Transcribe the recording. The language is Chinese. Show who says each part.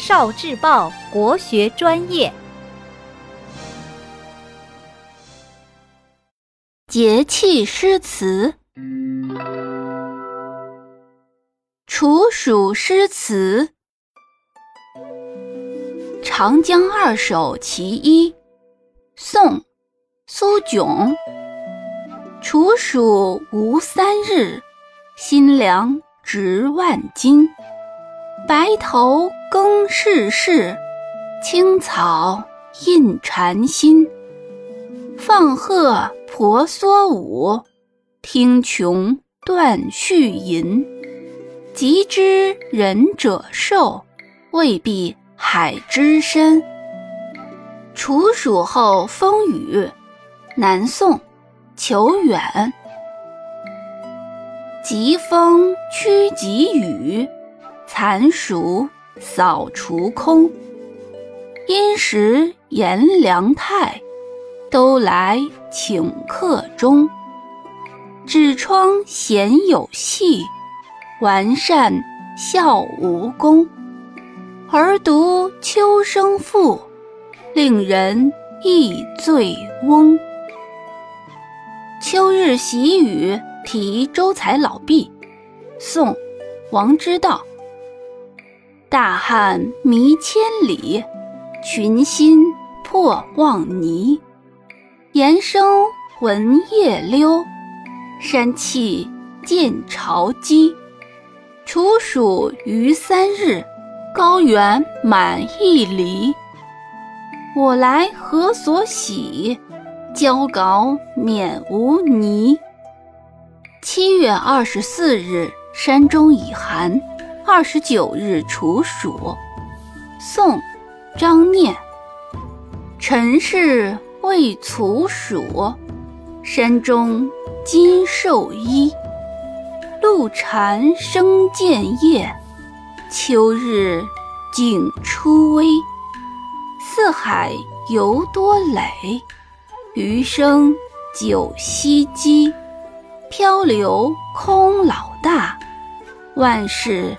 Speaker 1: 少智报国学专业。
Speaker 2: 节气诗词，处暑诗词，《长江二首·其一》，宋·苏炯。处暑无三日，新凉值万金。白头更世事，青草印禅心。放鹤婆娑舞，听琼断续吟。极知仁者寿，未必海之深。处暑后风雨，南宋。求远，疾风驱疾雨，残暑扫除空。因时炎凉态，都来请客中。纸窗闲有戏，完善笑无功。而读秋声赋，令人忆醉翁。秋日喜雨题周才老毕，宋·王之道。大汉弥千里，群星破望泥。岩声闻夜溜，山气见潮鸡。处暑余三日，高原满一里。我来何所喜？交稿免无泥。七月二十四日，山中已寒。二十九日处暑。宋·张念。尘世未处暑，山中今受衣。露蝉声渐夜，秋日景初微。四海犹多累。余生久兮积，漂流空老大，万事